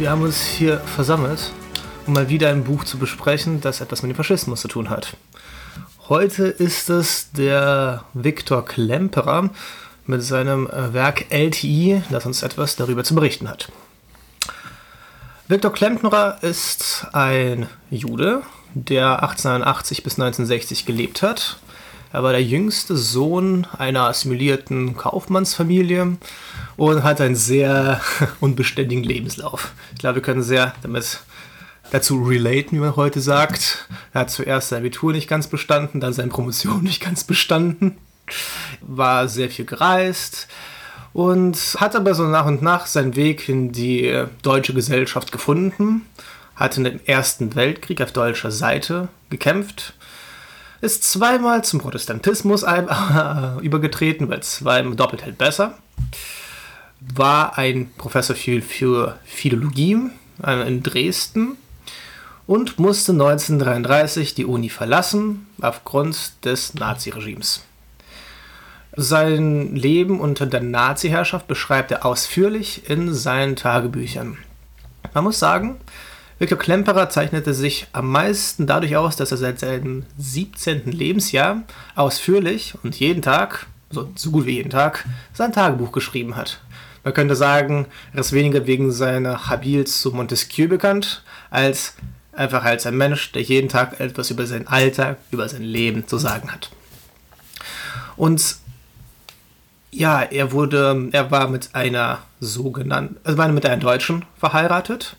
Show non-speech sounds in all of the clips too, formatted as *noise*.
Wir haben uns hier versammelt, um mal wieder ein Buch zu besprechen, das etwas mit dem Faschismus zu tun hat. Heute ist es der Viktor Klemperer mit seinem äh, Werk LTI, das uns etwas darüber zu berichten hat. Viktor Klemperer ist ein Jude, der 1880 bis 1960 gelebt hat. Er war der jüngste Sohn einer assimilierten Kaufmannsfamilie und hat einen sehr *laughs* unbeständigen Lebenslauf. Ich glaube, wir können sehr damit dazu relaten, wie man heute sagt. Er hat zuerst sein Abitur nicht ganz bestanden, dann seine Promotion *laughs* nicht ganz bestanden, war sehr viel gereist und hat aber so nach und nach seinen Weg in die deutsche Gesellschaft gefunden, hat in dem Ersten Weltkrieg auf deutscher Seite gekämpft, ist zweimal zum Protestantismus *laughs* übergetreten, weil zweimal doppelt hält besser war ein Professor für, für Philologie äh, in Dresden und musste 1933 die Uni verlassen aufgrund des Naziregimes. Sein Leben unter der Nazi-Herrschaft beschreibt er ausführlich in seinen Tagebüchern. Man muss sagen, Viktor Klemperer zeichnete sich am meisten dadurch aus, dass er seit seinem 17. Lebensjahr ausführlich und jeden Tag, so, so gut wie jeden Tag, sein Tagebuch geschrieben hat. Man könnte sagen, er ist weniger wegen seiner Habils zu Montesquieu bekannt, als einfach als ein Mensch, der jeden Tag etwas über sein Alltag, über sein Leben zu sagen hat. Und ja, er wurde, er war mit einer sogenannten, also war mit einem Deutschen verheiratet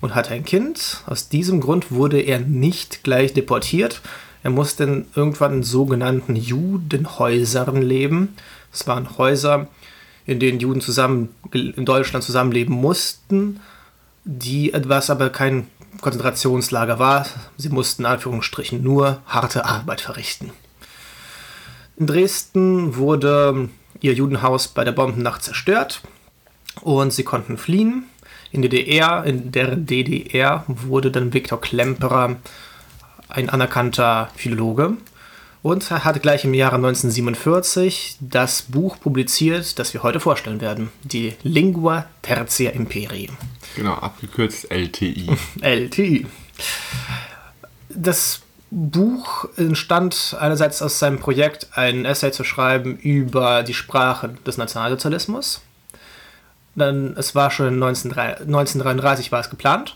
und hatte ein Kind. Aus diesem Grund wurde er nicht gleich deportiert. Er musste irgendwann in sogenannten Judenhäusern leben. Es waren Häuser, in denen Juden zusammen in Deutschland zusammenleben mussten, die etwas aber kein Konzentrationslager war. Sie mussten in Anführungsstrichen nur harte Arbeit verrichten. In Dresden wurde ihr Judenhaus bei der Bombennacht zerstört und sie konnten fliehen. In, DDR, in der DDR wurde dann Viktor Klemperer ein anerkannter Philologe und hat gleich im Jahre 1947 das Buch publiziert, das wir heute vorstellen werden, die Lingua Tertia Imperii. Genau, abgekürzt LTI. LTI. *laughs* Das Buch entstand einerseits aus seinem Projekt, ein Essay zu schreiben über die Sprache des Nationalsozialismus. Dann, es war schon 1933 war es geplant.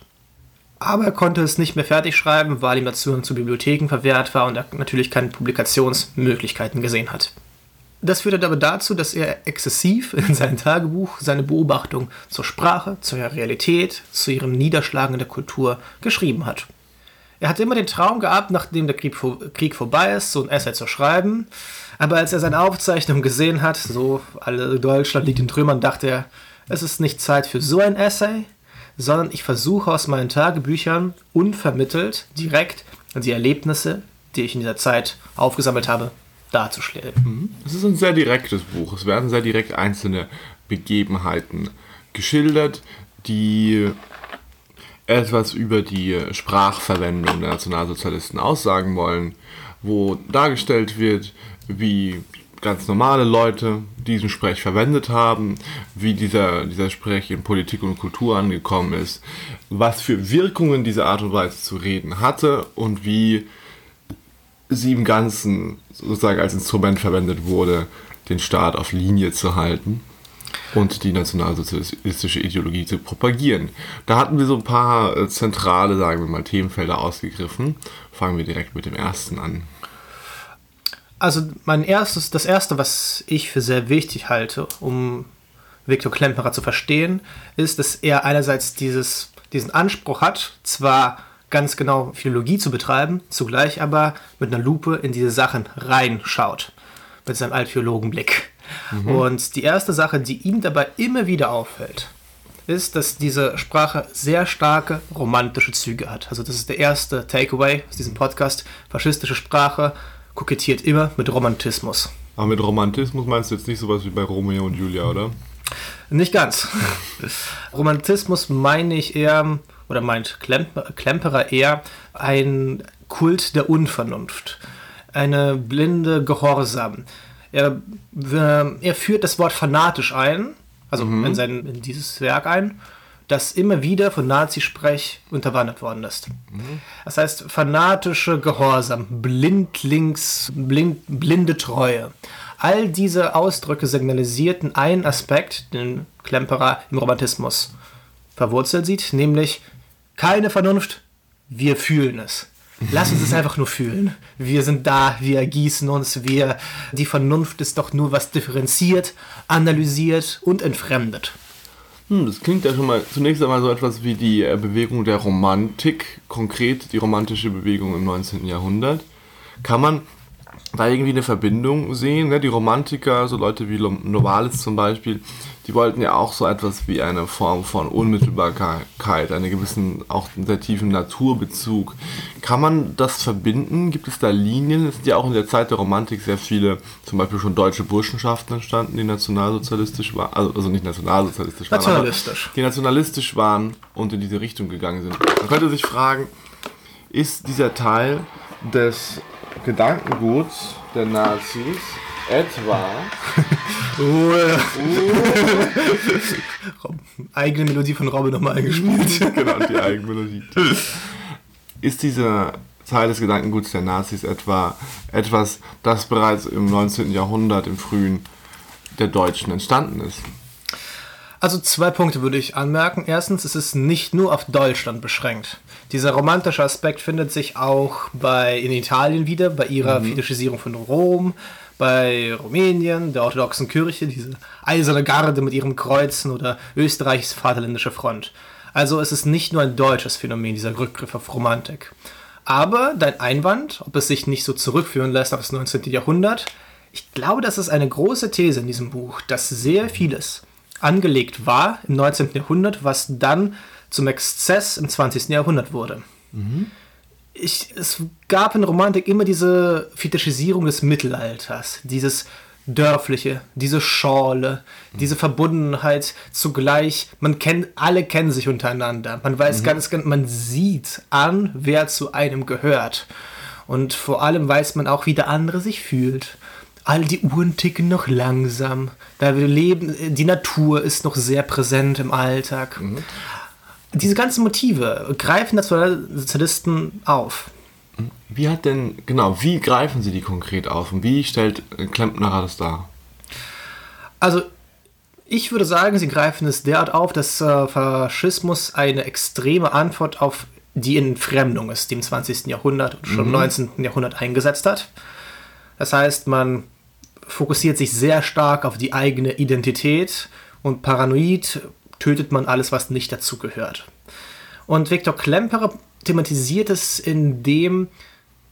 Aber er konnte es nicht mehr fertig schreiben, weil ihm der Zugang zu Bibliotheken verwehrt war und er natürlich keine Publikationsmöglichkeiten gesehen hat. Das führte aber dazu, dass er exzessiv in seinem Tagebuch seine Beobachtung zur Sprache, zur Realität, zu ihrem Niederschlagen in der Kultur geschrieben hat. Er hatte immer den Traum gehabt, nachdem der Krieg, Krieg vorbei ist, so ein Essay zu schreiben. Aber als er seine Aufzeichnung gesehen hat, so alle Deutschland liegt in Trümmern, dachte er, es ist nicht Zeit für so ein Essay, sondern ich versuche aus meinen Tagebüchern unvermittelt direkt die Erlebnisse, die ich in dieser Zeit aufgesammelt habe, darzustellen. Mhm. Es ist ein sehr direktes Buch. Es werden sehr direkt einzelne Begebenheiten geschildert, die etwas über die Sprachverwendung der Nationalsozialisten aussagen wollen, wo dargestellt wird, wie ganz normale Leute diesen Sprech verwendet haben, wie dieser, dieser Sprech in Politik und Kultur angekommen ist, was für Wirkungen diese Art und Weise zu reden hatte und wie sie im Ganzen sozusagen als Instrument verwendet wurde, den Staat auf Linie zu halten und die nationalsozialistische Ideologie zu propagieren. Da hatten wir so ein paar äh, zentrale, sagen wir mal, Themenfelder ausgegriffen. Fangen wir direkt mit dem ersten an. Also mein erstes, das erste, was ich für sehr wichtig halte, um Viktor Klemperer zu verstehen, ist, dass er einerseits dieses, diesen Anspruch hat, zwar ganz genau Philologie zu betreiben, zugleich aber mit einer Lupe in diese Sachen reinschaut, mit seinem Altphilologenblick. Mhm. Und die erste Sache, die ihm dabei immer wieder auffällt, ist, dass diese Sprache sehr starke romantische Züge hat. Also das ist der erste Takeaway aus diesem Podcast. Faschistische Sprache kokettiert immer mit Romantismus. Aber mit Romantismus meinst du jetzt nicht sowas wie bei Romeo und Julia, oder? Nicht ganz. Romantismus meine ich eher, oder meint Klemperer eher, ein Kult der Unvernunft. Eine blinde Gehorsam. Er, er führt das Wort fanatisch ein, also mhm. in, sein, in dieses Werk ein, das immer wieder von Nazisprech unterwandert worden ist. Mhm. Das heißt, fanatische Gehorsam, blindlings, blind, blinde Treue. All diese Ausdrücke signalisierten einen Aspekt, den Klemperer im Romantismus verwurzelt sieht, nämlich keine Vernunft, wir fühlen es. Lass uns es einfach nur fühlen. Wir sind da, wir ergießen uns, wir. Die Vernunft ist doch nur was differenziert, analysiert und entfremdet. Hm, das klingt ja schon mal zunächst einmal so etwas wie die äh, Bewegung der Romantik, konkret die romantische Bewegung im 19. Jahrhundert. Kann man da irgendwie eine Verbindung sehen. Ne? Die Romantiker, so Leute wie Novalis zum Beispiel, die wollten ja auch so etwas wie eine Form von Unmittelbarkeit, einen gewissen, auch sehr tiefen Naturbezug. Kann man das verbinden? Gibt es da Linien? Es sind ja auch in der Zeit der Romantik sehr viele, zum Beispiel schon deutsche Burschenschaften entstanden, die nationalsozialistisch waren, also, also nicht nationalsozialistisch waren, nationalistisch. die nationalistisch waren und in diese Richtung gegangen sind. Man könnte sich fragen, ist dieser Teil des Gedankenguts der Nazis etwa. *laughs* uh. *laughs* eigene Melodie von Robin nochmal eingespielt. *laughs* genau, die eigene Melodie. Ist dieser Teil des Gedankenguts der Nazis etwa etwas, das bereits im 19. Jahrhundert, im frühen der Deutschen entstanden ist? Also zwei Punkte würde ich anmerken. Erstens, es ist nicht nur auf Deutschland beschränkt. Dieser romantische Aspekt findet sich auch bei, in Italien wieder, bei ihrer mhm. Fetischisierung von Rom, bei Rumänien, der orthodoxen Kirche, diese eiserne Garde mit ihren Kreuzen oder Österreichs Vaterländische Front. Also es ist nicht nur ein deutsches Phänomen, dieser Rückgriff auf Romantik. Aber dein Einwand, ob es sich nicht so zurückführen lässt auf das 19. Jahrhundert, ich glaube, das ist eine große These in diesem Buch, dass sehr vieles angelegt war im 19. Jahrhundert, was dann zum Exzess im 20. Jahrhundert wurde. Mhm. Ich, es gab in Romantik immer diese Fetischisierung des Mittelalters, dieses dörfliche, diese Schorle, mhm. diese Verbundenheit zugleich. Man kennt, alle kennen sich untereinander. Man weiß mhm. ganz genau, man sieht an, wer zu einem gehört. Und vor allem weiß man auch, wie der andere sich fühlt all die Uhren ticken noch langsam. Da wir leben, die Natur ist noch sehr präsent im Alltag. Mhm. Diese ganzen Motive greifen Nationalsozialisten auf. Wie hat denn, genau, wie greifen sie die konkret auf und wie stellt Klempner das dar? Also, ich würde sagen, sie greifen es derart auf, dass äh, Faschismus eine extreme Antwort auf die Entfremdung ist, die im 20. Jahrhundert und schon im 19. Jahrhundert eingesetzt hat. Das heißt, man fokussiert sich sehr stark auf die eigene Identität und paranoid tötet man alles, was nicht dazu gehört. Und Viktor Klemperer thematisiert es, indem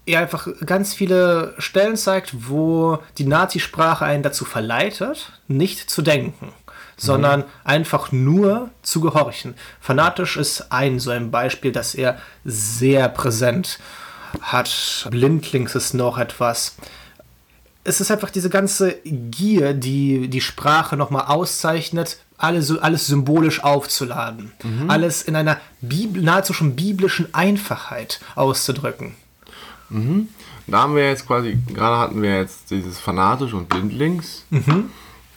er einfach ganz viele Stellen zeigt, wo die Nazisprache einen dazu verleitet, nicht zu denken, sondern mhm. einfach nur zu gehorchen. Fanatisch ist ein so ein Beispiel, das er sehr präsent hat. Blindlings ist noch etwas es ist einfach diese ganze Gier, die die Sprache nochmal auszeichnet, alles, alles symbolisch aufzuladen. Mhm. Alles in einer Bibel, nahezu schon biblischen Einfachheit auszudrücken. Mhm. Da haben wir jetzt quasi, gerade hatten wir jetzt dieses fanatisch und blindlings. Mhm.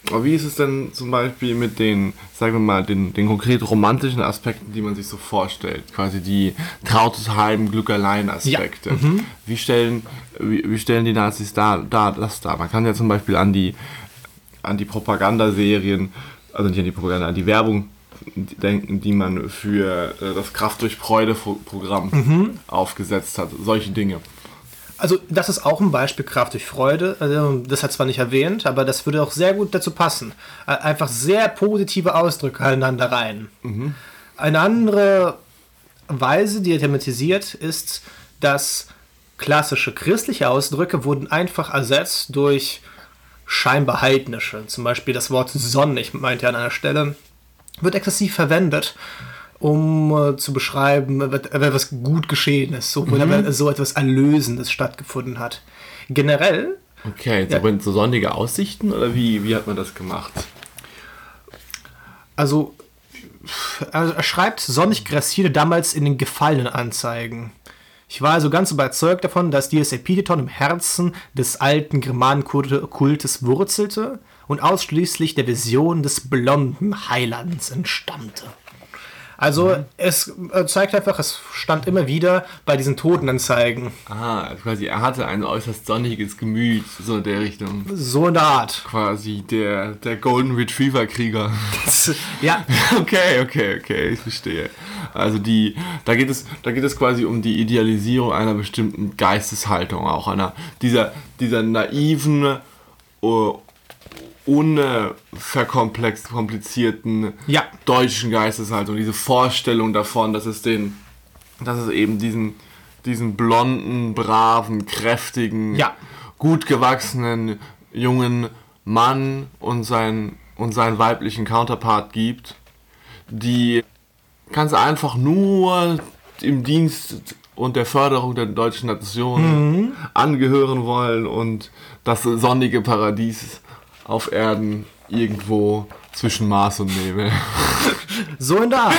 Aber wie ist es denn zum Beispiel mit den, sagen wir mal, den, den konkret romantischen Aspekten, die man sich so vorstellt? Quasi die trautes Heim, Glück allein Aspekte. Ja. Mhm. Wie, stellen, wie, wie, stellen die Nazis da, da das dar? Man kann ja zum Beispiel an die, an die Propagandaserien, also nicht an die Propaganda, an die Werbung denken, die man für äh, das Kraft durch Freude-Programm mhm. aufgesetzt hat. Solche Dinge. Also das ist auch ein Beispiel Kraft durch Freude. Also, das hat zwar nicht erwähnt, aber das würde auch sehr gut dazu passen. Äh, einfach sehr positive Ausdrücke aneinander rein. Mhm. Eine andere Weise, die er thematisiert, ist, dass klassische christliche Ausdrücke wurden einfach ersetzt durch scheinbar heidnische. Zum Beispiel das Wort sonnig meint er an einer Stelle. wird exzessiv verwendet, um äh, zu beschreiben, wenn etwas gut geschehen ist, so, mhm. so etwas Erlösendes stattgefunden hat. Generell. Okay, so, ja, so sonnige Aussichten oder wie, wie hat man das gemacht? Also, also er schreibt, sonnig grassierte damals in den Gefallenen Anzeigen. Ich war also ganz überzeugt davon, dass dieses Epitheton im Herzen des alten Germanenkultes wurzelte und ausschließlich der Vision des blonden Heilands entstammte. Also mhm. es äh, zeigt einfach, es stand immer wieder bei diesen Totenanzeigen. Ah, also quasi er hatte ein äußerst sonniges Gemüt, so in der Richtung. So eine Art. Quasi der, der Golden Retriever Krieger. ja. *laughs* Okay, okay, okay, ich verstehe. Also die, da geht es, da geht es quasi um die Idealisierung einer bestimmten Geisteshaltung, auch einer, dieser, dieser naiven, uh, unverkomplizierten ja. deutschen Geisteshaltung, diese Vorstellung davon, dass es den, dass es eben diesen, diesen blonden, braven, kräftigen, ja. gut gewachsenen jungen Mann und, sein, und seinen weiblichen Counterpart gibt, die ganz einfach nur im Dienst und der Förderung der deutschen Nation mhm. angehören wollen und das sonnige Paradies auf Erden irgendwo zwischen Mars und Nebel. *laughs* So in der Art.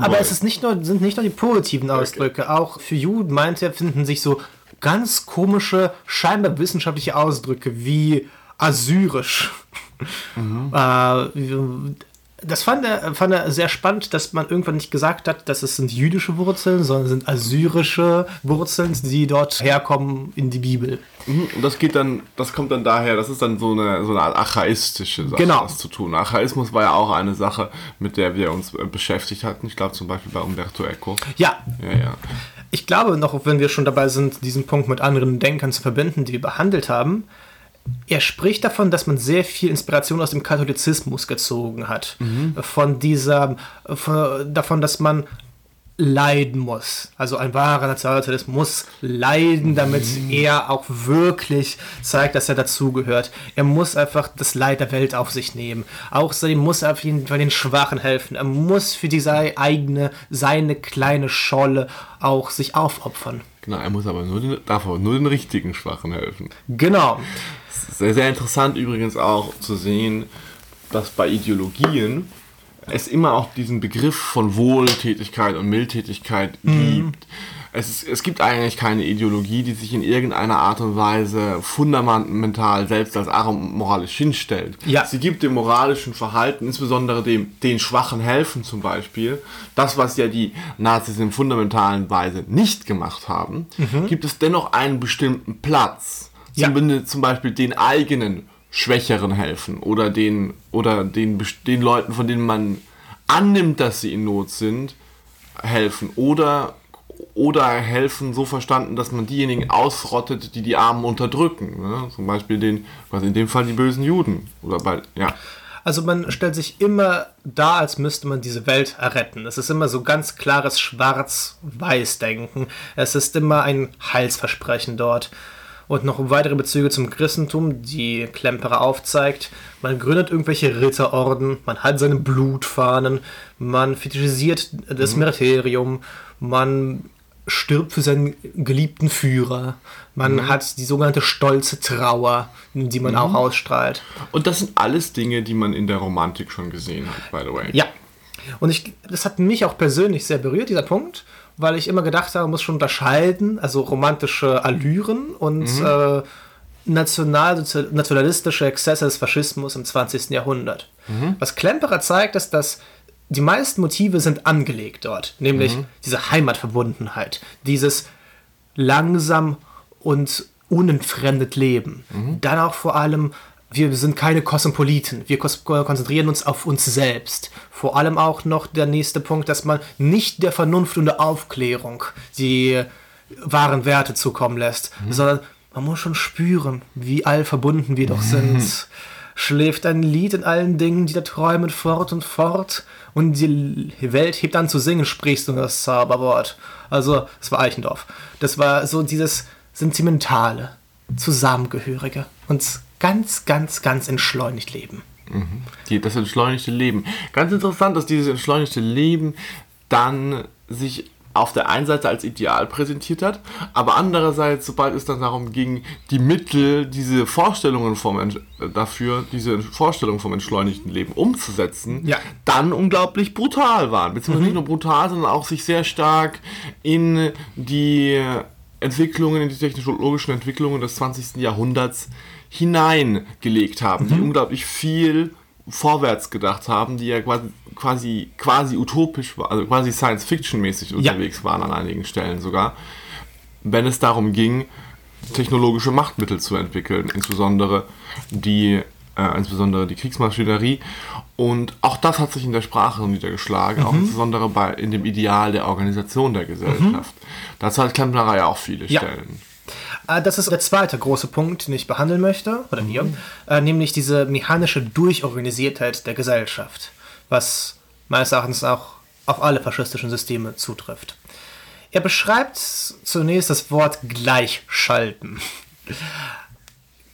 Aber es ist nicht nur, sind nicht nur die positiven Ausdrücke. Okay. Auch für Juden meint er, finden sich so ganz komische, scheinbar wissenschaftliche Ausdrücke wie assyrisch. Mhm. Äh, das fand er, fand er sehr spannend, dass man irgendwann nicht gesagt hat, dass es sind jüdische Wurzeln, sondern sind assyrische Wurzeln, die dort herkommen in die Bibel. Mhm, und das geht dann, das kommt dann daher, das ist dann so eine, so eine Art archaistische Sache, genau. das zu tun. Archaismus war ja auch eine Sache, mit der wir uns äh, beschäftigt hatten. Ich glaube zum Beispiel bei Umberto Eco. Ja. Ja, ja. Ich glaube noch, wenn wir schon dabei sind, diesen Punkt mit anderen Denkern zu verbinden, die wir behandelt haben, er spricht davon, dass man sehr viel Inspiration aus dem Katholizismus gezogen hat. Mhm. Von dieser, von, davon, dass man leiden muss. Also ein wahrer Nationalsozialist muss leiden, damit mhm. er auch wirklich zeigt, dass er dazugehört. Er muss einfach das Leid der Welt auf sich nehmen. Außerdem muss er bei den Schwachen helfen. Er muss für diese eigene, seine kleine Scholle auch sich aufopfern. Genau, er muss aber nur den, darf aber nur den richtigen Schwachen helfen. Genau. Sehr, sehr interessant übrigens auch zu sehen, dass bei Ideologien es immer auch diesen Begriff von Wohltätigkeit und Mildtätigkeit mhm. gibt. Es, ist, es gibt eigentlich keine Ideologie, die sich in irgendeiner Art und Weise fundamental selbst als moralisch hinstellt. Ja. Sie gibt dem moralischen Verhalten, insbesondere dem den Schwachen helfen zum Beispiel, das, was ja die Nazis in fundamentalen Weise nicht gemacht haben, mhm. gibt es dennoch einen bestimmten Platz. Ja. Zum, zum Beispiel den eigenen Schwächeren helfen oder den oder den, den Leuten, von denen man annimmt, dass sie in Not sind, helfen oder oder helfen so verstanden, dass man diejenigen ausrottet, die die Armen unterdrücken. Ne? Zum Beispiel den, was in dem Fall die bösen Juden oder bald, ja. Also man stellt sich immer da, als müsste man diese Welt erretten. Es ist immer so ganz klares Schwarz-Weiß-Denken. Es ist immer ein Heilsversprechen dort und noch weitere Bezüge zum Christentum, die Klemperer aufzeigt. Man gründet irgendwelche Ritterorden, man hat seine Blutfahnen, man fetischisiert das mhm. Meriterium, man stirbt für seinen geliebten Führer. Man mhm. hat die sogenannte stolze Trauer, die man mhm. auch ausstrahlt. Und das sind alles Dinge, die man in der Romantik schon gesehen hat, by the way. Ja. Und ich, das hat mich auch persönlich sehr berührt, dieser Punkt weil ich immer gedacht habe, man muss schon unterscheiden, also romantische Allüren und mhm. äh, national, nationalistische Exzesse des Faschismus im 20. Jahrhundert. Mhm. Was Klemperer zeigt, ist, dass die meisten Motive sind angelegt dort, nämlich mhm. diese Heimatverbundenheit, dieses langsam und unentfremdet Leben. Mhm. Dann auch vor allem wir sind keine Kosmopoliten. Wir konzentrieren uns auf uns selbst. Vor allem auch noch der nächste Punkt, dass man nicht der Vernunft und der Aufklärung die wahren Werte zukommen lässt, mhm. sondern man muss schon spüren, wie all verbunden wir doch sind. Mhm. Schläft ein Lied in allen Dingen, die da träumen fort und fort und die Welt hebt an zu singen, sprichst du das Zauberwort. Also, das war Eichendorf. Das war so dieses Sentimentale, Zusammengehörige und ganz, ganz, ganz entschleunigt leben. Die, das entschleunigte Leben. Ganz interessant, dass dieses entschleunigte Leben dann sich auf der einen Seite als Ideal präsentiert hat, aber andererseits, sobald es dann darum ging, die Mittel, diese Vorstellungen vom Ent- dafür, diese Vorstellungen vom entschleunigten Leben umzusetzen, Ja. dann unglaublich brutal waren. Beziehungsweise nicht nur brutal, sondern auch sich sehr stark in die Entwicklungen, in die technologischen Entwicklungen des 20. Jahrhunderts hineingelegt haben, die unglaublich viel vorwärts gedacht haben, die ja quasi, quasi, quasi utopisch, also quasi Science-Fiction-mäßig unterwegs waren an einigen Stellen sogar, wenn es darum ging, technologische Machtmittel zu entwickeln, insbesondere die, äh, insbesondere die Kriegsmaschinerie. Und auch das hat sich in der Sprache niedergeschlagen, auch insbesondere bei, in dem Ideal der Organisation der Gesellschaft. Dazu hat Klempner ja auch viele Ja. Stellen. Äh, Das ist der zweite große Punkt, den ich behandeln möchte, oder wir, äh, nämlich diese mechanische Durchorganisiertheit der Gesellschaft, was meines Erachtens auch auf alle faschistischen Systeme zutrifft. Er beschreibt zunächst das Wort Gleichschalten.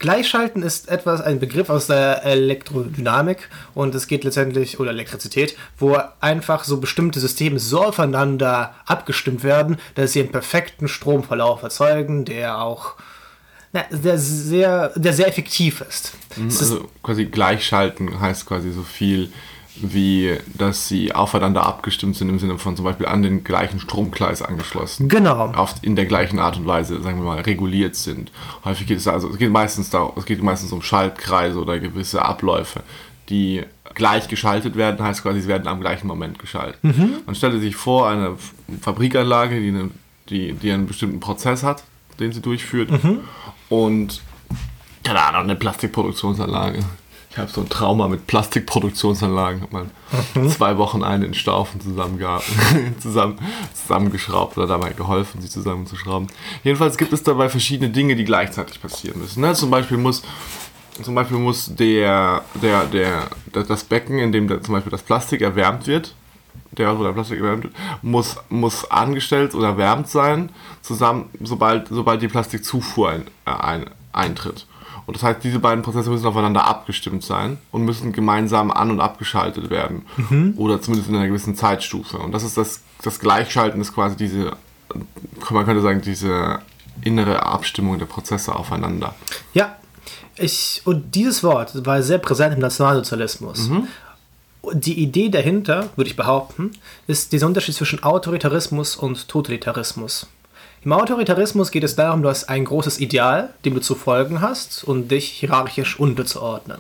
Gleichschalten ist etwas, ein Begriff aus der Elektrodynamik und es geht letztendlich, oder Elektrizität, wo einfach so bestimmte Systeme so aufeinander abgestimmt werden, dass sie einen perfekten Stromverlauf erzeugen, der auch na, der, sehr, der sehr effektiv ist. Ist Also quasi gleichschalten heißt quasi so viel wie, dass sie aufeinander abgestimmt sind im Sinne von zum Beispiel an den gleichen Stromkreis angeschlossen. genau. Oft in der gleichen Art und Weise, sagen wir mal, reguliert sind. Häufig geht es also, es geht meistens da, es geht meistens um Schaltkreise oder gewisse Abläufe, die gleich geschaltet werden, heißt quasi, sie werden am gleichen Moment geschaltet. Man stelle sich vor, eine Fabrikanlage, die, eine, die, die einen bestimmten Prozess hat, den sie durchführt und keine Ahnung, eine Plastikproduktionsanlage. Ich habe so ein Trauma mit Plastikproduktionsanlagen. Hab mal zwei Wochen einen in Staufen *laughs* zusammen, zusammengeschraubt oder dabei geholfen, sie zusammenzuschrauben. Jedenfalls gibt es dabei verschiedene Dinge, die gleichzeitig passieren müssen. Ne? Zum Beispiel muss zum Beispiel muss der, der, der, das Becken, in dem zum Beispiel das Plastik erwärmt wird, der Ort, wo der Plastik erwärmt wird, muss, muss angestellt oder erwärmt sein, zusammen, sobald, sobald die Plastikzufuhr ein, ein, eintritt. Und das heißt, diese beiden Prozesse müssen aufeinander abgestimmt sein und müssen gemeinsam an- und abgeschaltet werden. Oder zumindest in einer gewissen Zeitstufe. Und das ist das, das Gleichschalten ist quasi diese, man könnte sagen, diese innere Abstimmung der Prozesse aufeinander. Ja, ich, und dieses Wort war sehr präsent im Nationalsozialismus. Und Die Idee dahinter, würde ich behaupten, ist dieser Unterschied zwischen Autoritarismus und Totalitarismus. Im Autoritarismus geht es darum, du hast ein großes Ideal, dem du zu folgen hast und dich hierarchisch unterzuordnen.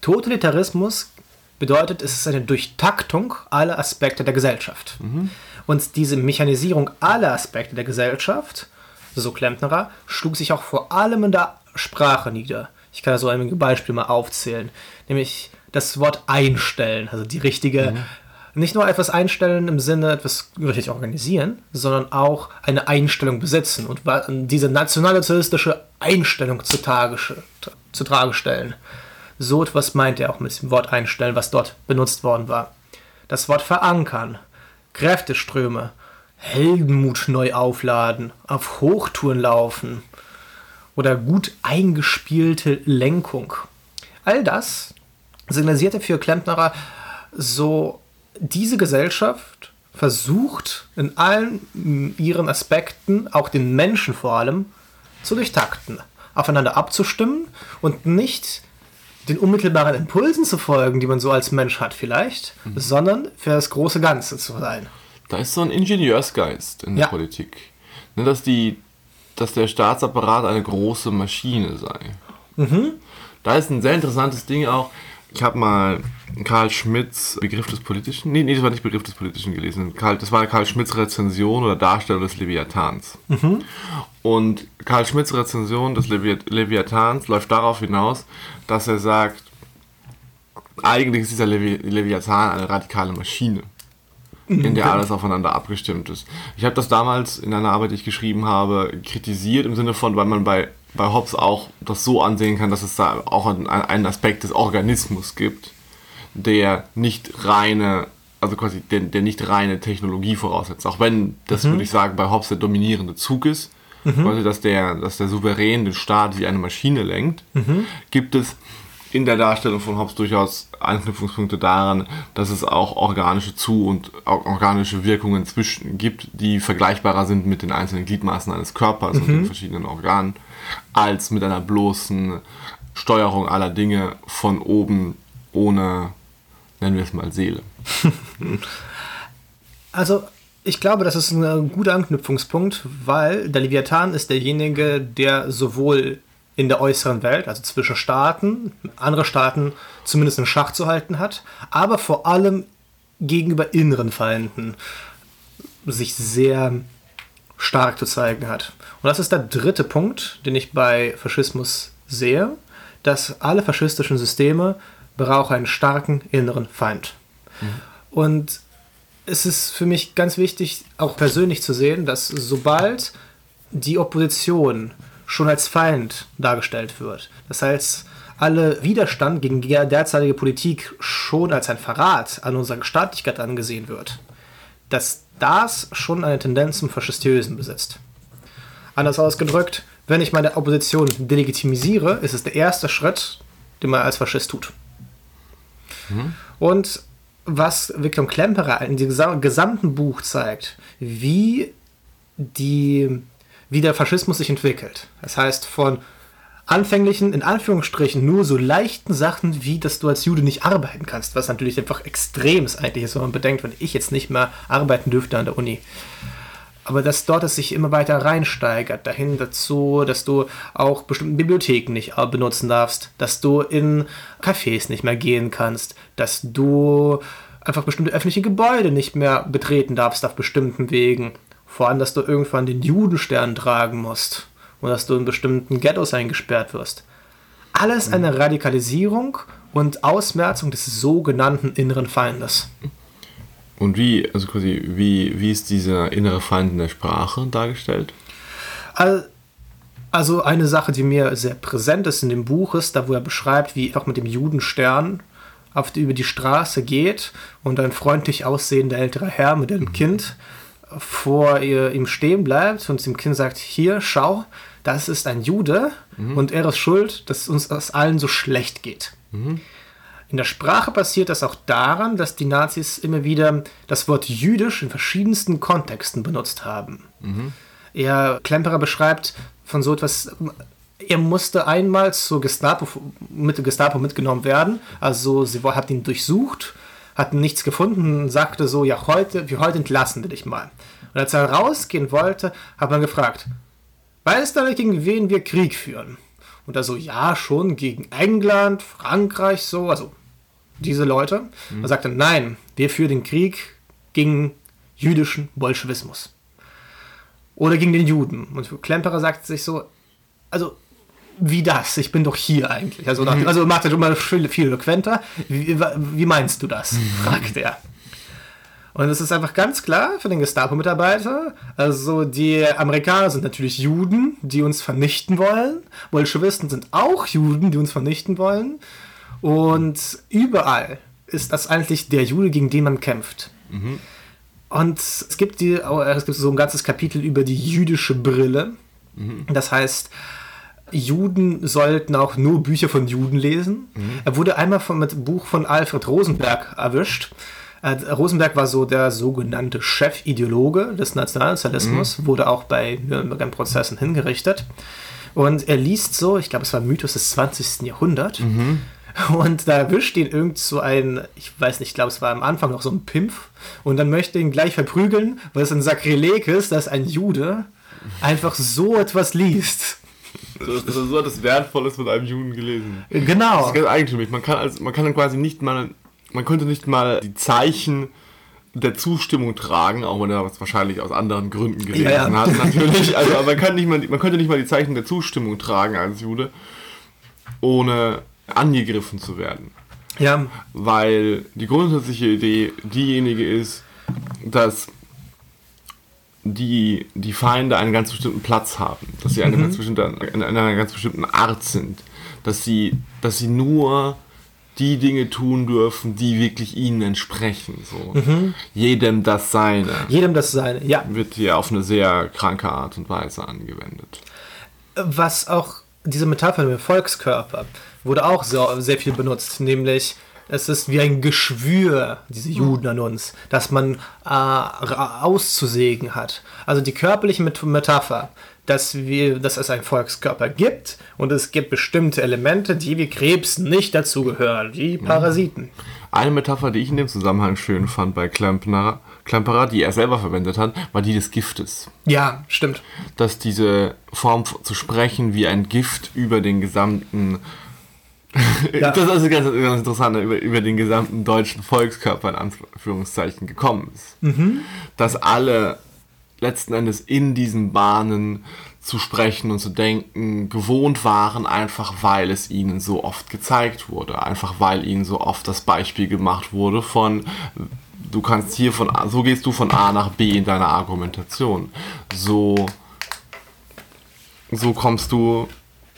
Totalitarismus bedeutet, es ist eine Durchtaktung aller Aspekte der Gesellschaft. Und diese Mechanisierung aller Aspekte der Gesellschaft, so Klempnerer, schlug sich auch vor allem in der Sprache nieder. Ich kann da so einige Beispiele mal aufzählen. Nämlich das Wort einstellen, also die richtige, nicht nur etwas einstellen im Sinne etwas richtig organisieren, sondern auch eine Einstellung besitzen und diese nationalsozialistische Einstellung zutage, sch- zutage stellen. So etwas meint er auch mit dem Wort einstellen, was dort benutzt worden war. Das Wort verankern, Kräfteströme, Heldenmut neu aufladen, auf Hochtouren laufen oder gut eingespielte Lenkung. All das signalisierte für Klempnerer so, diese Gesellschaft versucht in allen ihren Aspekten, auch den Menschen vor allem, zu durchtakten, aufeinander abzustimmen und nicht den unmittelbaren Impulsen zu folgen, die man so als Mensch hat vielleicht, sondern für das große Ganze zu sein. Da ist so ein Ingenieursgeist in der Ja. Politik. Ne, dass, die, dass der Staatsapparat eine große Maschine sei. Da ist ein sehr interessantes Ding auch. Ich habe mal Karl Schmidts Begriff des Politischen, nee, nee, das war nicht Begriff des Politischen gelesen. Karl, das war Karl Schmidts Rezension oder Darstellung des Leviathans. Und Karl Schmidts Rezension des Levi Leviathans läuft darauf hinaus, dass er sagt, eigentlich ist dieser Levi Leviathan eine radikale Maschine in der alles aufeinander abgestimmt ist. Ich habe das damals in einer Arbeit, die ich geschrieben habe, kritisiert im Sinne von, weil man bei, bei Hobbes auch das so ansehen kann, dass es da auch einen, Aspekt des Organismus gibt, der nicht reine, also quasi der, der nicht reine Technologie voraussetzt. Auch wenn das, würde ich sagen, bei Hobbes der dominierende Zug ist, quasi, dass der, dass der Souverän den Staat wie eine Maschine lenkt, gibt es in der Darstellung von Hobbes durchaus Anknüpfungspunkte daran, dass es auch organische Zu- und organische Wirkungen zwischen gibt, die vergleichbarer sind mit den einzelnen Gliedmaßen eines Körpers mhm. und den verschiedenen Organen, als mit einer bloßen Steuerung aller Dinge von oben ohne, nennen wir es mal, Seele. *laughs* Also ich glaube, das ist ein guter Anknüpfungspunkt, weil der Leviathan ist derjenige, der sowohl in der äußeren Welt, also zwischen Staaten, andere Staaten zumindest in Schach zu halten hat, aber vor allem gegenüber inneren Feinden sich sehr stark zu zeigen hat. Und das ist der dritte Punkt, den ich bei Faschismus sehe, dass alle faschistischen Systeme brauchen einen starken inneren Feind. Mhm. Und es ist für mich ganz wichtig, auch persönlich zu sehen, dass sobald die Opposition schon als Feind dargestellt wird. Das heißt, alle Widerstand gegen die derzeitige Politik schon als ein Verrat an unserer Staatlichkeit angesehen wird, dass das schon eine Tendenz zum Faschistiösen besitzt. Anders ausgedrückt, wenn ich meine Opposition delegitimisiere, ist es der erste Schritt, den man als Faschist tut. Mhm. Und was Viktor Klemperer in diesem gesamten Buch zeigt, wie die wie der Faschismus sich entwickelt. Das heißt, von anfänglichen, in Anführungsstrichen, nur so leichten Sachen, wie dass du als Jude nicht arbeiten kannst, was natürlich einfach extrem ist eigentlich ist, wenn man bedenkt, wenn ich jetzt nicht mehr arbeiten dürfte an der Uni. Aber dass dort es sich immer weiter reinsteigert, dahin dazu, dass du auch bestimmte Bibliotheken nicht benutzen darfst, dass du in Cafés nicht mehr gehen kannst, dass du einfach bestimmte öffentliche Gebäude nicht mehr betreten darfst auf bestimmten Wegen, vor allem, dass du irgendwann den Judenstern tragen musst und dass du in bestimmten Ghettos eingesperrt wirst. Alles eine Radikalisierung und Ausmerzung des sogenannten inneren Feindes. Und wie, also quasi, wie, wie ist dieser innere Feind in der Sprache dargestellt? Also eine Sache, die mir sehr präsent ist in dem Buch, ist, da wo er beschreibt, wie auch mit dem Judenstern auf die, über die Straße geht und ein freundlich aussehender älterer Herr mit einem mhm. Kind vor ihr, ihm stehen bleibt und dem Kind sagt, hier, schau, das ist ein Jude mhm. und er ist schuld, dass uns das allen so schlecht geht. Mhm. In der Sprache passiert das auch daran, dass die Nazis immer wieder das Wort jüdisch in verschiedensten Kontexten benutzt haben. Mhm. Er, Klemperer beschreibt von so etwas, er musste einmal zur Gestapo, mit Gestapo mitgenommen werden. Also sie hat ihn durchsucht hatten nichts gefunden, sagte so, ja, heute, wie heute entlassen wir dich mal. Und als er rausgehen wollte, hat man gefragt, weißt du, gegen wen wir Krieg führen? Und er so, ja, schon gegen England, Frankreich, so, also diese Leute. Mhm. Er sagte, nein, wir führen den Krieg gegen jüdischen Bolschewismus. Oder gegen den Juden. Und Klemperer sagt sich so, also wie das? Ich bin doch hier eigentlich. Also, nach, also macht er schon mal viel, viel eloquenter. Wie, wie, meinst du das? Mhm. fragt er. Und es ist einfach ganz klar für den Gestapo-Mitarbeiter. Also die Amerikaner sind natürlich Juden, die uns vernichten wollen. Bolschewisten sind auch Juden, die uns vernichten wollen. Und überall ist das eigentlich der Jude, gegen den man kämpft. Mhm. Und es gibt, die, es gibt so ein ganzes Kapitel über die jüdische Brille. Mhm. Das heißt, Juden sollten auch nur Bücher von Juden lesen. Mhm. Er wurde einmal von, mit einem Buch von Alfred Rosenberg erwischt. Äh, Rosenberg war so der sogenannte Chefideologe des Nationalsozialismus, mhm. wurde auch bei Nürnberger Prozessen hingerichtet. Und er liest so, ich glaube, es war Mythos des 20. Jahrhunderts. Mhm. Und da erwischt ihn irgend so ein, ich weiß nicht, ich glaube, es war am Anfang noch so ein Pimpf. Und dann möchte ihn gleich verprügeln, weil es ein Sakrileg ist, dass ein Jude einfach so etwas liest. Das, das ist so etwas Wertvolles mit einem Juden gelesen. Genau. Das ist ganz eigentümlich. Man kann, also, man kann quasi nicht mal, man könnte nicht mal die Zeichen der Zustimmung tragen, auch wenn er das wahrscheinlich aus anderen Gründen gelesen ja, ja. hat, natürlich. *laughs* Also man, kann nicht mal, man könnte nicht mal die Zeichen der Zustimmung tragen als Jude, ohne angegriffen zu werden. Ja. Weil die grundsätzliche Idee diejenige ist, dass die, die Feinde einen ganz bestimmten Platz haben, dass sie eine, mhm. ganz bestimmte, eine, einer ganz bestimmten Art sind, dass sie, dass sie nur die Dinge tun dürfen, die wirklich ihnen entsprechen. So. Mhm. Jedem das Seine. Jedem das Seine, ja. Wird hier auf eine sehr kranke Art und Weise angewendet. Was auch diese Metapher mit dem Volkskörper wurde auch sehr, sehr viel benutzt, nämlich es ist wie ein Geschwür, diese Juden an uns, dass man äh, auszusägen hat. Also die körperliche Metapher, dass, wir, dass es einen Volkskörper gibt und es gibt bestimmte Elemente, die wie Krebs nicht dazugehören, wie Parasiten. Eine Metapher, die ich in dem Zusammenhang schön fand bei Klempner, Klemperer, die er selber verwendet hat, war die des Giftes. Ja, stimmt. Dass diese Form zu sprechen wie ein Gift über den gesamten *laughs* ja. Das ist ganz, ganz interessant, über, über den gesamten deutschen Volkskörper in Anführungszeichen gekommen ist. Mhm. Dass alle letzten Endes in diesen Bahnen zu sprechen und zu denken gewohnt waren, einfach weil es ihnen so oft gezeigt wurde, einfach weil ihnen so oft das Beispiel gemacht wurde von du kannst hier von A, so gehst du von A nach B in deiner Argumentation. So so kommst du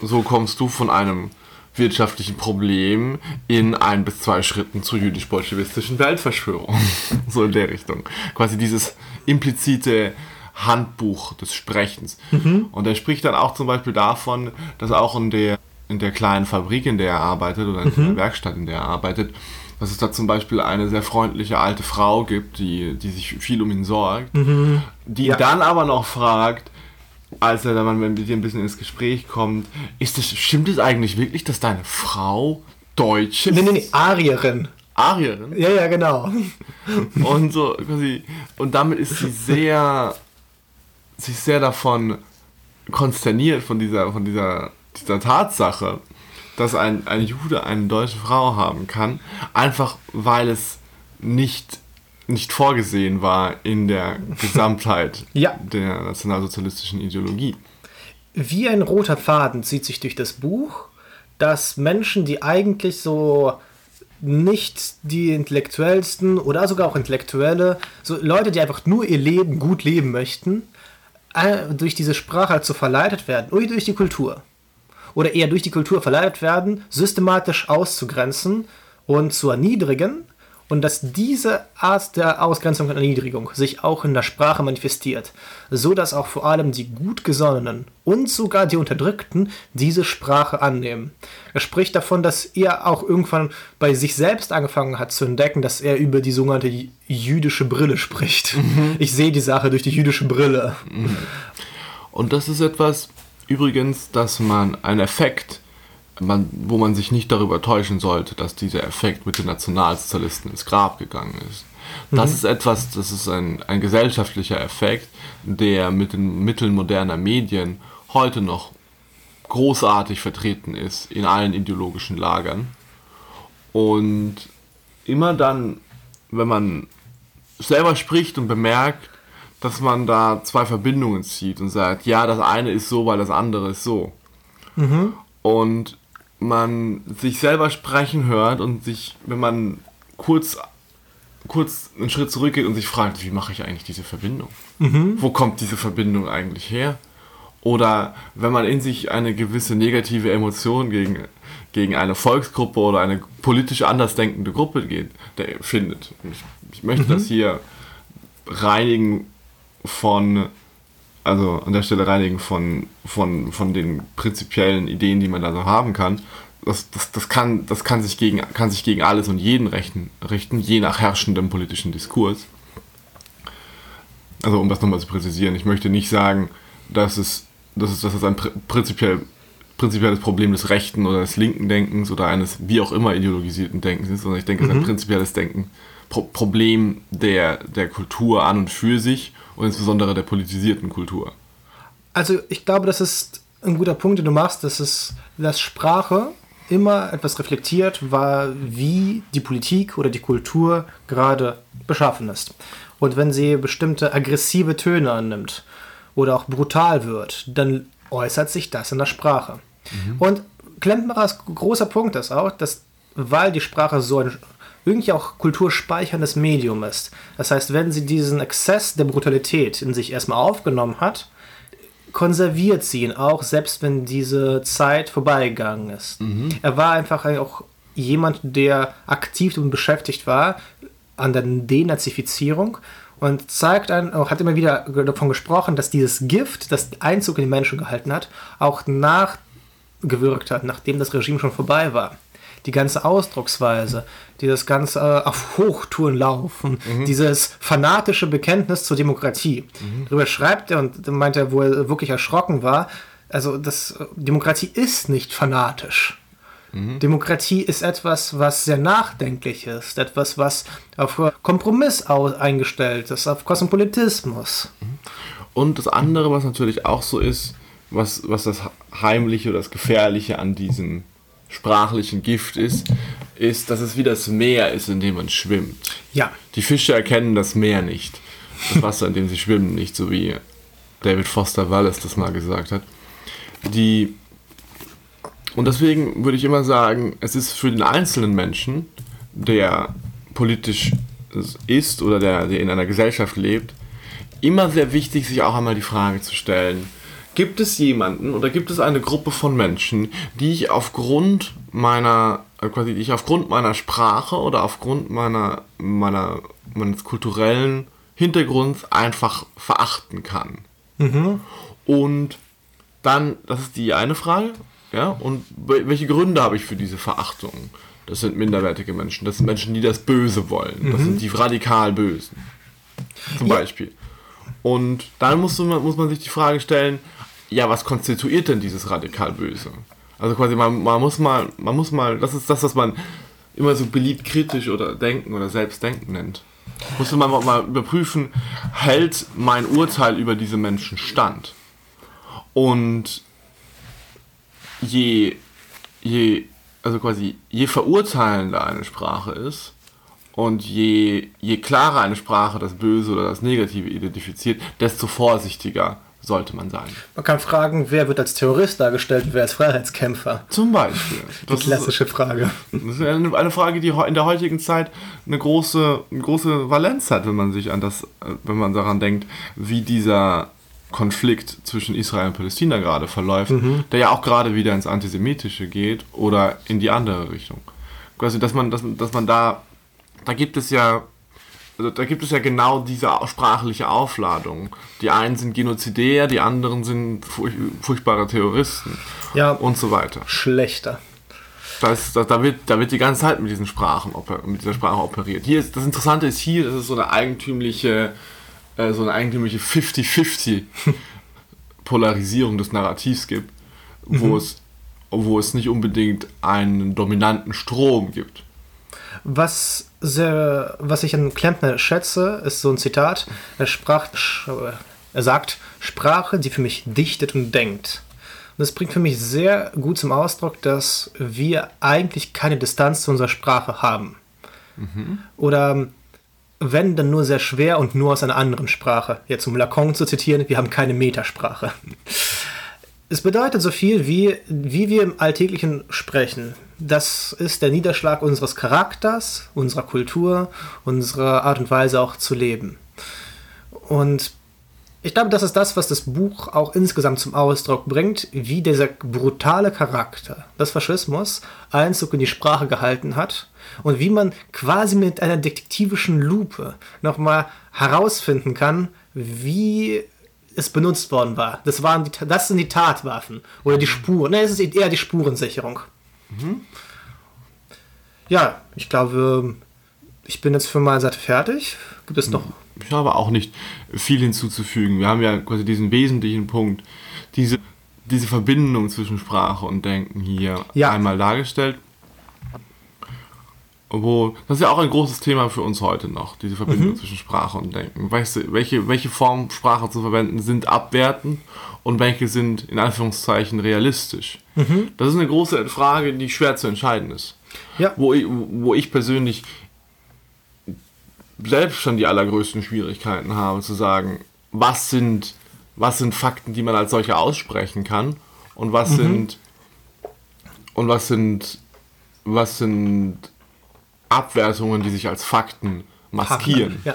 so kommst du von einem wirtschaftlichen Problem in ein bis zwei Schritten zur jüdisch-bolschewistischen Weltverschwörung. *laughs* so in der Richtung. Quasi dieses implizite Handbuch des Sprechens. Mhm. Und er spricht dann auch zum Beispiel davon, dass auch in der, in der kleinen Fabrik, in der er arbeitet, oder in mhm. der Werkstatt, in der er arbeitet, dass es da zum Beispiel eine sehr freundliche alte Frau gibt, die, die sich viel um ihn sorgt, mhm. die ja. dann aber noch fragt, als er dann mit dir ein bisschen ins Gespräch kommt, ist das, stimmt es eigentlich wirklich, dass deine Frau Deutsch ist? Nee, nee, nee, Arierin. Arierin? Ja, ja, genau. Und so quasi, und damit ist sie sehr, sie ist sehr davon konsterniert von dieser, von dieser, dieser Tatsache, dass ein, ein Jude eine deutsche Frau haben kann, einfach weil es nicht nicht vorgesehen war in der Gesamtheit *laughs* ja. der nationalsozialistischen Ideologie. Wie ein roter Faden zieht sich durch das Buch, dass Menschen, die eigentlich so nicht die intellektuellsten oder sogar auch intellektuelle, so Leute, die einfach nur ihr Leben gut leben möchten, äh, durch diese Sprache halt so verleitet werden, oder durch die Kultur. Oder eher durch die Kultur verleitet werden, systematisch auszugrenzen und zu erniedrigen, und dass diese Art der Ausgrenzung und Erniedrigung sich auch in der Sprache manifestiert, so dass auch vor allem die Gutgesonnenen und sogar die Unterdrückten diese Sprache annehmen. Er spricht davon, dass er auch irgendwann bei sich selbst angefangen hat zu entdecken, dass er über die sogenannte jüdische Brille spricht. Mhm. Ich sehe die Sache durch die jüdische Brille. Mhm. Und das ist etwas, übrigens, dass man einen Effekt man, wo man sich nicht darüber täuschen sollte, dass dieser Effekt mit den Nationalsozialisten ins Grab gegangen ist. Das mhm. ist etwas, das ist ein, ein gesellschaftlicher Effekt, der mit den Mitteln moderner Medien heute noch großartig vertreten ist in allen ideologischen Lagern. Und immer dann, wenn man selber spricht und bemerkt, dass man da zwei Verbindungen zieht und sagt, ja, das eine ist so, weil das andere ist so. Mhm. Und man sich selber sprechen hört und sich, wenn man kurz, kurz einen Schritt zurückgeht und sich fragt, wie mache ich eigentlich diese Verbindung? Mhm. Wo kommt diese Verbindung eigentlich her? Oder wenn man in sich eine gewisse negative Emotion gegen, gegen eine Volksgruppe oder eine politisch andersdenkende Gruppe geht, der findet. Ich, ich möchte mhm. das hier reinigen von also an der Stelle reinigen von, von, von den prinzipiellen Ideen, die man da so haben kann. Das, das, das, kann, das kann, sich gegen, kann sich gegen alles und jeden richten, richten, je nach herrschendem politischen Diskurs. Also um das nochmal zu präzisieren, ich möchte nicht sagen, dass es, dass es, dass es ein prinzipiell, prinzipielles Problem des rechten oder des linken Denkens oder eines wie auch immer ideologisierten Denkens ist, sondern ich denke, es ist ein mhm. prinzipielles Denken, Pro Problem der, der Kultur an und für sich und insbesondere der politisierten Kultur. Also ich glaube, das ist ein guter Punkt, den du machst, dass es, dass Sprache immer etwas reflektiert, war, wie die Politik oder die Kultur gerade beschaffen ist. Und wenn sie bestimmte aggressive Töne annimmt oder auch brutal wird, dann äußert sich das in der Sprache. Mhm. Und Klempnerers großer Punkt ist auch, dass weil die Sprache so ein irgendwie auch kulturspeicherndes Medium ist. Das heißt, wenn sie diesen Exzess der Brutalität in sich erstmal aufgenommen hat, konserviert sie ihn auch, selbst wenn diese Zeit vorbeigegangen ist. Mhm. Er war einfach auch jemand, der aktiv damit beschäftigt war an der Denazifizierung und zeigt ein, hat immer wieder davon gesprochen, dass dieses Gift, das Einzug in die Menschen gehalten hat, auch nach gewirkt hat, nachdem das Regime schon vorbei war. Die ganze Ausdrucksweise, dieses ganze äh, auf Hochtouren laufen, dieses fanatische Bekenntnis zur Demokratie. Darüber schreibt er und meint er, wo er wirklich erschrocken war, also das, Demokratie ist nicht fanatisch. Demokratie ist etwas, was sehr nachdenklich ist, etwas, was auf Kompromiss eingestellt ist, auf Kosmopolitismus. Und das andere, was natürlich auch so ist, was, was das Heimliche oder das Gefährliche an diesem sprachlichen Gift ist, ist, dass es wie das Meer ist, in dem man schwimmt. Ja, Die Fische erkennen das Meer nicht. Das Wasser, in dem sie schwimmen, nicht, so wie David Foster Wallace das mal gesagt hat. Die und deswegen würde ich immer sagen, es ist für den einzelnen Menschen, der politisch ist oder der, der in einer Gesellschaft lebt, immer sehr wichtig, sich auch einmal die Frage zu stellen, gibt es jemanden oder gibt es eine Gruppe von Menschen, die ich aufgrund meiner, äh, quasi, die ich aufgrund meiner Sprache oder aufgrund meiner, meiner, meines kulturellen Hintergrunds einfach verachten kann? Und dann, das ist die eine Frage, ja, und wel- welche Gründe habe ich für diese Verachtung? Das sind minderwertige Menschen, das sind Menschen, die das Böse wollen, das sind die radikal Bösen, zum Beispiel. Und dann muss man, muss man sich die Frage stellen, ja, was konstituiert denn dieses radikal Böse? Also quasi, man, man muss mal, man muss mal, das ist das, was man immer so beliebt kritisch oder denken oder selbstdenken nennt. Musste man mal überprüfen, hält mein Urteil über diese Menschen stand? Und je, je, also quasi, je verurteilender eine Sprache ist und je, je klarer eine Sprache das Böse oder das Negative identifiziert, desto vorsichtiger sollte man sein. man kann fragen, wer wird als Terrorist dargestellt und wer als Freiheitskämpfer? Zum Beispiel. Die Das ist, klassische Frage. das ist eine, Frage, die in der heutigen Zeit eine große, eine große Valenz hat, wenn man sich an das, äh, wenn man daran denkt, wie dieser Konflikt zwischen Israel und Palästina gerade verläuft, der ja auch gerade wieder ins Antisemitische geht oder in die andere Richtung. Quasi, dass man, dass, dass man da, da gibt es ja, also da gibt es ja genau diese sprachliche Aufladung. Die einen sind Genozidär, die anderen sind furch furchtbare Terroristen Ja, und so weiter. schlechter. Das, das, da, wird, da wird die ganze Zeit mit diesen Sprachen mit dieser Sprache operiert. Hier ist, das Interessante ist hier, dass es so eine eigentümliche, äh, so eine eigentümliche 50-50 *laughs* Polarisierung des Narrativs gibt, wo, es, wo es nicht unbedingt einen dominanten Strom gibt. Was, sehr, was ich an Klempner schätze, ist so ein Zitat. Er, sprach, er sagt, Sprache, die für mich dichtet und denkt. Und das bringt für mich sehr gut zum Ausdruck, dass wir eigentlich keine Distanz zu unserer Sprache haben. Oder wenn, dann nur sehr schwer und nur aus einer anderen Sprache. Jetzt um Lacan zu zitieren, wir haben keine Metasprache. *laughs* Es bedeutet so viel wie, wie wir im Alltäglichen sprechen. Das ist der Niederschlag unseres Charakters, unserer Kultur, unserer Art und Weise auch zu leben. Und ich glaube, das ist das, was das Buch auch insgesamt zum Ausdruck bringt, wie dieser brutale Charakter des Faschismus Einzug in die Sprache gehalten hat und wie man quasi mit einer detektivischen Lupe nochmal herausfinden kann, wie es benutzt worden war. Das, waren die, das sind die Tatwaffen oder die Spuren. Ne, es ist eher die Spurensicherung. Ja, ich glaube, ich bin jetzt für meine Seite fertig. Gibt es noch Ich habe auch nicht viel hinzuzufügen. Wir haben ja quasi diesen wesentlichen Punkt, diese, diese Verbindung zwischen Sprache und Denken hier Ja. einmal dargestellt. Wo, das ist ja auch ein großes Thema für uns heute noch, diese Verbindung zwischen Sprache und Denken. Weißt welche, welche Form Sprache zu verwenden sind abwertend und welche sind in Anführungszeichen realistisch? Das ist eine große Frage, die schwer zu entscheiden ist. Ja. Wo ich, wo ich persönlich selbst schon die allergrößten Schwierigkeiten habe, zu sagen, was sind, was sind Fakten, die man als solche aussprechen kann und was sind und was sind was sind Abwertungen, die sich als Fakten maskieren. Ja.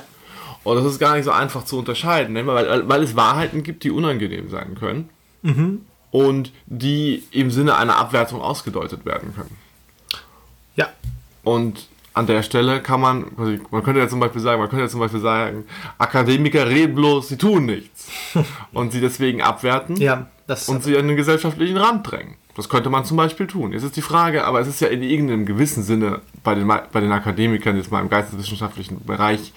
Und das ist gar nicht so einfach zu unterscheiden, ne? weil, weil es Wahrheiten gibt, die unangenehm sein können und die im Sinne einer Abwertung ausgedeutet werden können. Ja. Und an der Stelle kann man, also man könnte ja zum Beispiel sagen, man könnte ja zum Beispiel sagen, Akademiker reden bloß, sie tun nichts. *laughs* und sie deswegen abwerten Ja, und sie an den gesellschaftlichen Rand drängen. Das könnte man zum Beispiel tun. Jetzt ist die Frage, aber es ist ja in irgendeinem gewissen Sinne bei den, bei den Akademikern jetzt mal im geisteswissenschaftlichen Bereich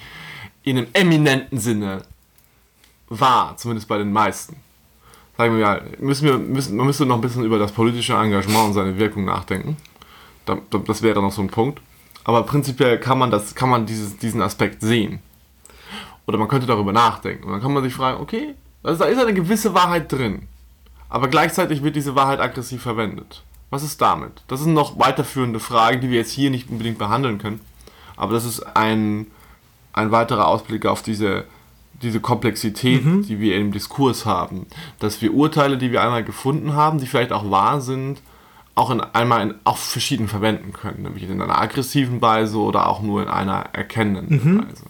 in einem eminenten Sinne wahr, zumindest bei den meisten. Sagen wir mal, müssen wir, müssen, man müsste noch ein bisschen über das politische Engagement und seine Wirkung nachdenken. Das wäre noch so ein Punkt. Aber prinzipiell kann man, das, kann man dieses, diesen Aspekt sehen. Oder man könnte darüber nachdenken. Und dann kann man sich fragen, okay, also da ist eine gewisse Wahrheit drin. Aber gleichzeitig wird diese Wahrheit aggressiv verwendet. Was ist damit? Das sind noch weiterführende Fragen, die wir jetzt hier nicht unbedingt behandeln können. Aber das ist ein, ein weiterer Ausblick auf diese, diese Komplexität, mhm. die wir im Diskurs haben. Dass wir Urteile, die wir einmal gefunden haben, die vielleicht auch wahr sind, auch in einmal in, auch verschieden verwenden können. Nämlich in einer aggressiven Weise oder auch nur in einer erkennenden mhm. Weise.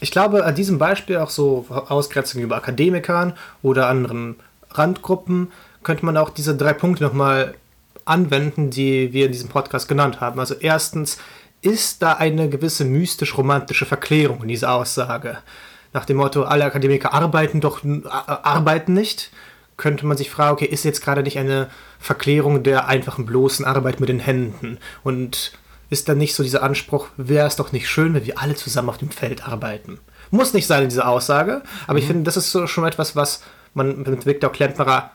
Ich glaube, an diesem Beispiel auch so Ausgrenzung über Akademikern oder anderen Randgruppen könnte man auch diese drei Punkte nochmal anwenden, die wir in diesem Podcast genannt haben. Also erstens, ist da eine gewisse mystisch-romantische Verklärung in dieser Aussage? Nach dem Motto, alle Akademiker arbeiten doch äh, arbeiten nicht, könnte man sich fragen, okay, ist jetzt gerade nicht eine Verklärung der einfachen bloßen Arbeit mit den Händen? Und ist dann nicht so dieser Anspruch, wäre es doch nicht schön, wenn wir alle zusammen auf dem Feld arbeiten? Muss nicht sein in dieser Aussage, aber mhm. ich finde, das ist so schon etwas, was man mit Viktor Klemperer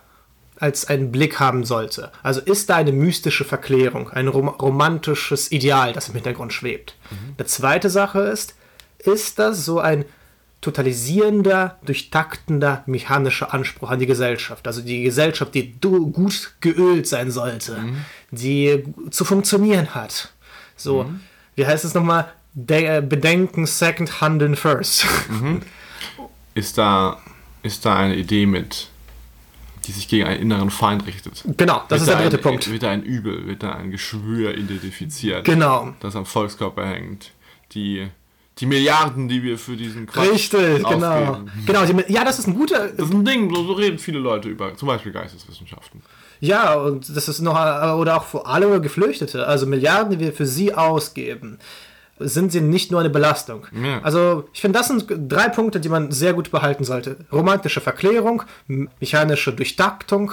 als einen Blick haben sollte. Also ist da eine mystische Verklärung, ein rom romantisches Ideal, das im Hintergrund schwebt. Mhm. Eine zweite Sache ist, ist das so ein totalisierender, durchtaktender, mechanischer Anspruch an die Gesellschaft. Also die Gesellschaft, die gut geölt sein sollte, mhm. die zu funktionieren hat. So, mhm. wie heißt es nochmal? De Bedenken second, handeln first. Mhm. *laughs* Ist, da, ist da eine Idee mit, die sich gegen einen inneren Feind richtet? Genau, das wird ist der dritte ein, Punkt. Wird da ein Übel, wird da ein Geschwür identifiziert, genau. das am Volkskörper hängt. Die die Milliarden, die wir für diesen Quatsch Richtig, genau. genau die, ja, das ist ein guter. Das ist ein Ding, so, so reden viele Leute über, zum Beispiel Geisteswissenschaften. Ja, und das ist noch, oder auch für alle Geflüchtete, also Milliarden, die wir für sie ausgeben, sind sie nicht nur eine Belastung. Ja. Also ich finde, das sind drei Punkte, die man sehr gut behalten sollte. Romantische Verklärung, mechanische Durchtaktung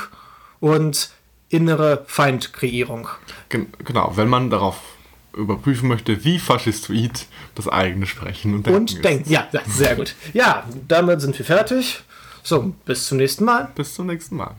und innere Feindkreierung. Genau, wenn man darauf überprüfen möchte, wie faschistoid das eigene Sprechen und Denken und Denken. Ja, sehr gut. Ja, damit sind wir fertig. So, bis zum nächsten Mal. Bis zum nächsten Mal.